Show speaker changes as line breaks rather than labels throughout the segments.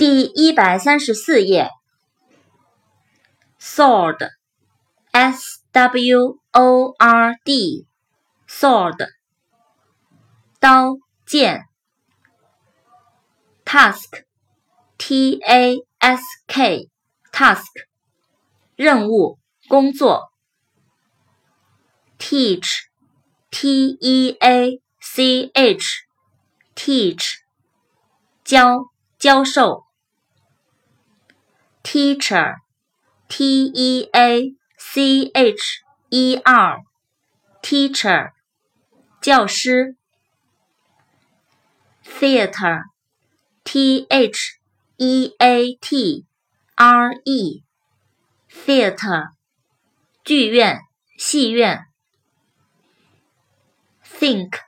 第一百三十四页，sword，s w o r d，sword，刀剑。task，t a s k，task，任务工作。teach，t e a c h，teach，教教授。teacher, t e a c h e r, teacher, 教师。theater, t h e a t r e, theater, 剧院、戏院。think,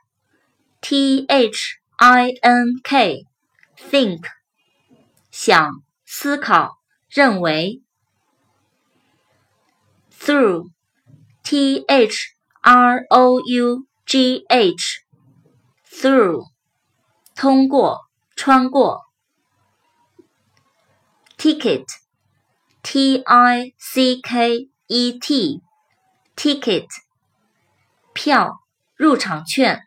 t h i n k, think, 想、思考。 认为，through，t h r o u g h，through，通过，穿过。ticket，t i c k e t，ticket，票，入场券。